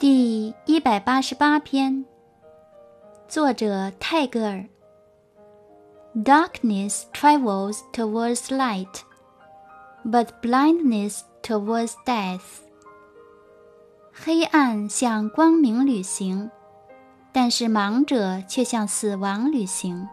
第一百八十八篇，作者泰戈尔。Darkness travels towards light, but blindness towards death. 黑暗向光明旅行，但是盲者却向死亡旅行。